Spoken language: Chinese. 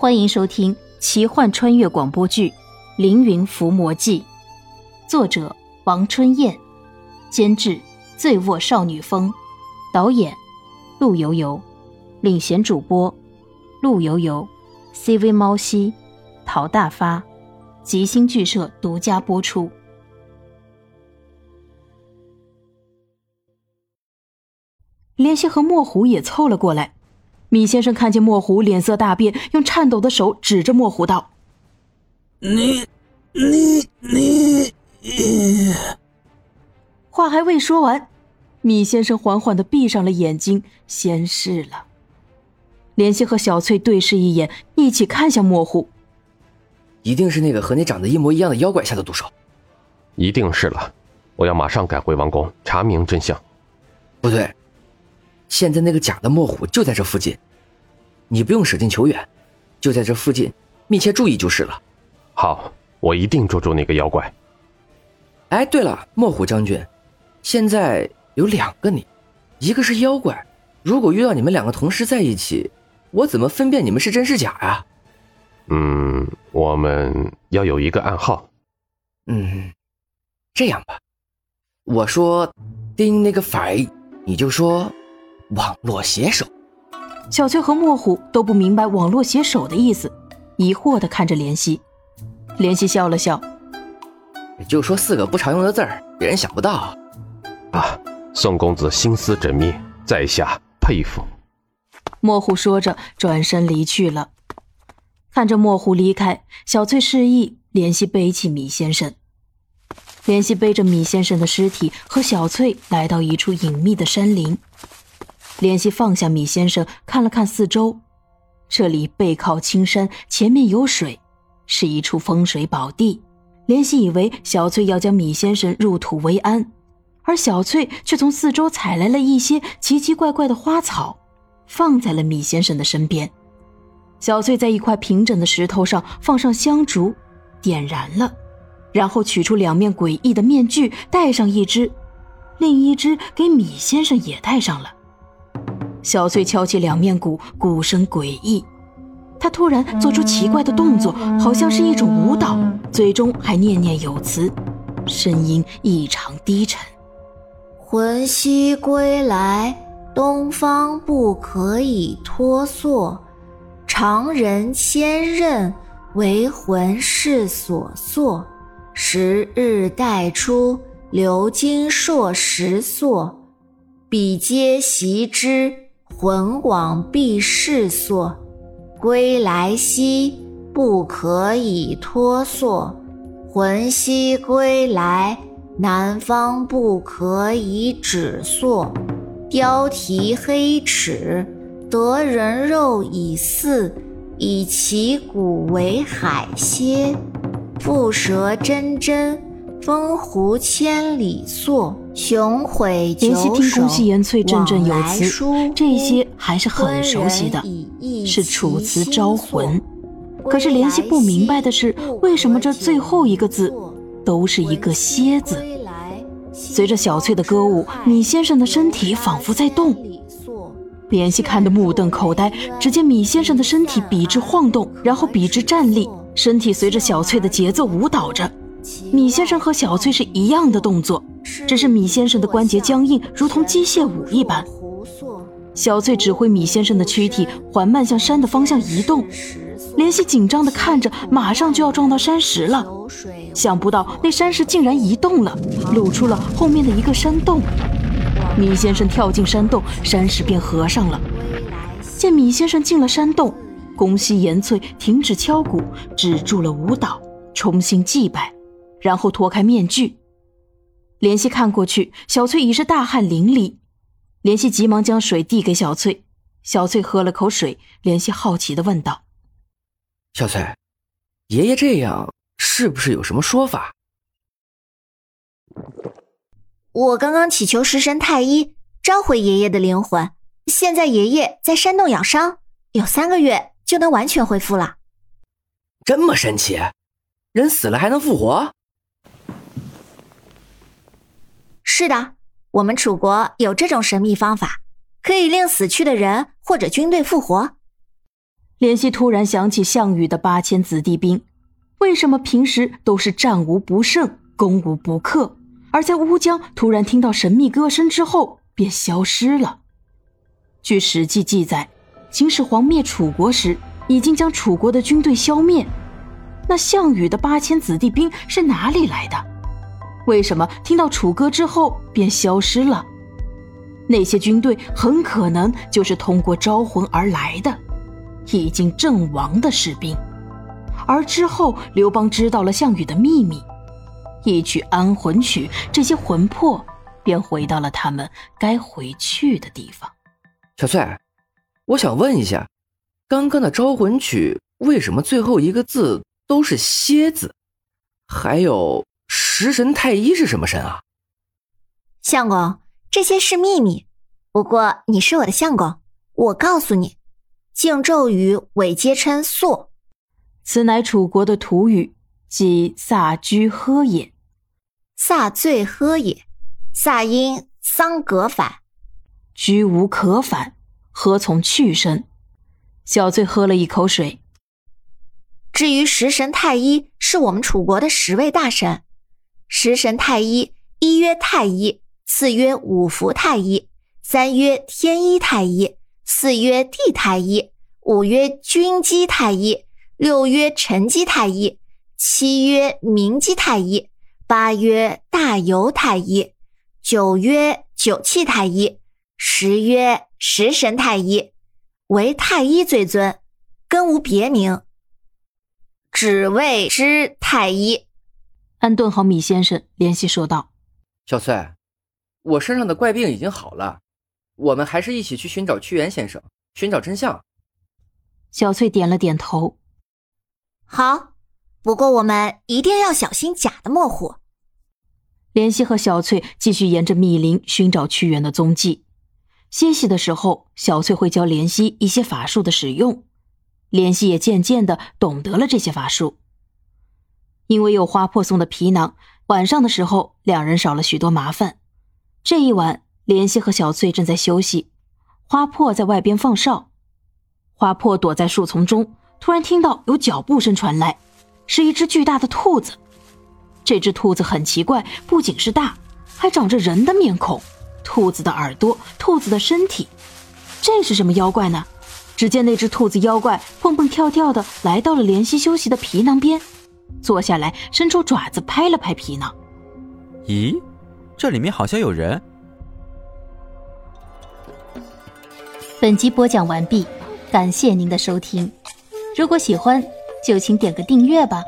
欢迎收听奇幻穿越广播剧《凌云伏魔记》，作者王春燕，监制醉卧少女风，导演陆游游，领衔主播陆游游，CV 猫西，陶大发，吉星剧社独家播出。莲溪和墨虎也凑了过来。米先生看见墨狐，脸色大变，用颤抖的手指着墨狐道：“你，你，你！”话还未说完，米先生缓缓的闭上了眼睛，仙逝了。莲心和小翠对视一眼，一起看向墨狐。一定是那个和你长得一模一样的妖怪下的毒手。一定是了，我要马上赶回王宫查明真相。不对。现在那个假的墨虎就在这附近，你不用舍近求远，就在这附近，密切注意就是了。好，我一定捉住那个妖怪。哎，对了，墨虎将军，现在有两个你，一个是妖怪，如果遇到你们两个同时在一起，我怎么分辨你们是真是假呀？嗯，我们要有一个暗号。嗯，这样吧，我说丁那个反，你就说。网络写手，小翠和莫虎都不明白网络写手的意思，疑惑的看着莲溪。莲溪笑了笑，就说四个不常用的字儿，别人想不到。啊，宋公子心思缜密，在下佩服。莫虎说着，转身离去了。看着莫虎离开，小翠示意莲溪背起米先生。莲溪背着米先生的尸体和小翠来到一处隐秘的山林。莲溪放下米先生，看了看四周，这里背靠青山，前面有水，是一处风水宝地。莲溪以为小翠要将米先生入土为安，而小翠却从四周采来了一些奇奇怪怪的花草，放在了米先生的身边。小翠在一块平整的石头上放上香烛，点燃了，然后取出两面诡异的面具，戴上一只，另一只给米先生也戴上了。小翠敲起两面鼓，鼓声诡异。她突然做出奇怪的动作，好像是一种舞蹈，嘴中还念念有词，声音异常低沉：“魂兮归来，东方不可以脱缩。常人千仞，为魂世所塑。时日待出，流金烁石塑，彼皆习之。”魂往必是所，归来兮不可以脱缩。魂兮归来，南方不可以止缩。貂蹄黑齿，得人肉以饲，以其骨为海蝎。蝮蛇真真，风狐千里溯。雄毁九首，听宫西言翠振振有词，这些还是很熟悉的，是楚辞招魂。可是莲溪不明白的是，为什么这最后一个字都是一个蝎字？随着小翠的歌舞，米先生的身体仿佛在动。莲溪看得目瞪口呆，只见米先生的身体笔直晃动，然后笔直站立，身体随着小翠的节奏舞蹈着。米先生和小翠是一样的动作。只是米先生的关节僵硬，如同机械舞一般。小翠指挥米先生的躯体缓慢向山的方向移动。莲溪紧张地看着，马上就要撞到山石了。想不到那山石竟然移动了，露出了后面的一个山洞。米先生跳进山洞，山石便合上了。见米先生进了山洞，宫西岩翠停止敲鼓，止住了舞蹈，重新祭拜，然后脱开面具。莲溪看过去，小翠已是大汗淋漓。莲溪急忙将水递给小翠，小翠喝了口水。莲溪好奇的问道：“小翠，爷爷这样是不是有什么说法？”我刚刚祈求食神太一召回爷爷的灵魂，现在爷爷在山洞养伤，有三个月就能完全恢复了。这么神奇，人死了还能复活？是的，我们楚国有这种神秘方法，可以令死去的人或者军队复活。怜惜突然想起项羽的八千子弟兵，为什么平时都是战无不胜、攻无不克，而在乌江突然听到神秘歌声之后便消失了？据《史记》记载，秦始皇灭楚国时已经将楚国的军队消灭，那项羽的八千子弟兵是哪里来的？为什么听到楚歌之后便消失了？那些军队很可能就是通过招魂而来的。已经阵亡的士兵，而之后刘邦知道了项羽的秘密，一曲安魂曲，这些魂魄便回到了他们该回去的地方。小翠，我想问一下，刚刚的招魂曲为什么最后一个字都是蝎字？还有食神太一是什么神啊？相公，这些是秘密。不过你是我的相公，我告诉你。敬咒语尾皆称素，此乃楚国的土语，即萨居喝也。萨醉喝也，萨因桑格反，居无可反，何从去身？小醉喝了一口水。至于食神太一，是我们楚国的十位大神。食神太医，一曰太医，次曰五福太医，三曰天一太医。四曰地太医，五曰君姬太医，六曰陈姬太医，七曰明姬太医，八曰大游太医，九曰九气太医，十曰食神太医，唯太医最尊，更无别名，只谓之太医。安顿好米先生，联系说道：“小翠，我身上的怪病已经好了。”我们还是一起去寻找屈原先生，寻找真相。小翠点了点头。好，不过我们一定要小心假的墨虎。莲溪和小翠继续沿着密林寻找屈原的踪迹。歇息的时候，小翠会教莲溪一些法术的使用，莲溪也渐渐的懂得了这些法术。因为有花破送的皮囊，晚上的时候两人少了许多麻烦。这一晚。莲溪和小翠正在休息，花破在外边放哨。花破躲在树丛中，突然听到有脚步声传来，是一只巨大的兔子。这只兔子很奇怪，不仅是大，还长着人的面孔，兔子的耳朵，兔子的身体。这是什么妖怪呢？只见那只兔子妖怪蹦蹦跳跳的来到了莲溪休息的皮囊边，坐下来，伸出爪子拍了拍皮囊。咦，这里面好像有人。本集播讲完毕，感谢您的收听。如果喜欢，就请点个订阅吧。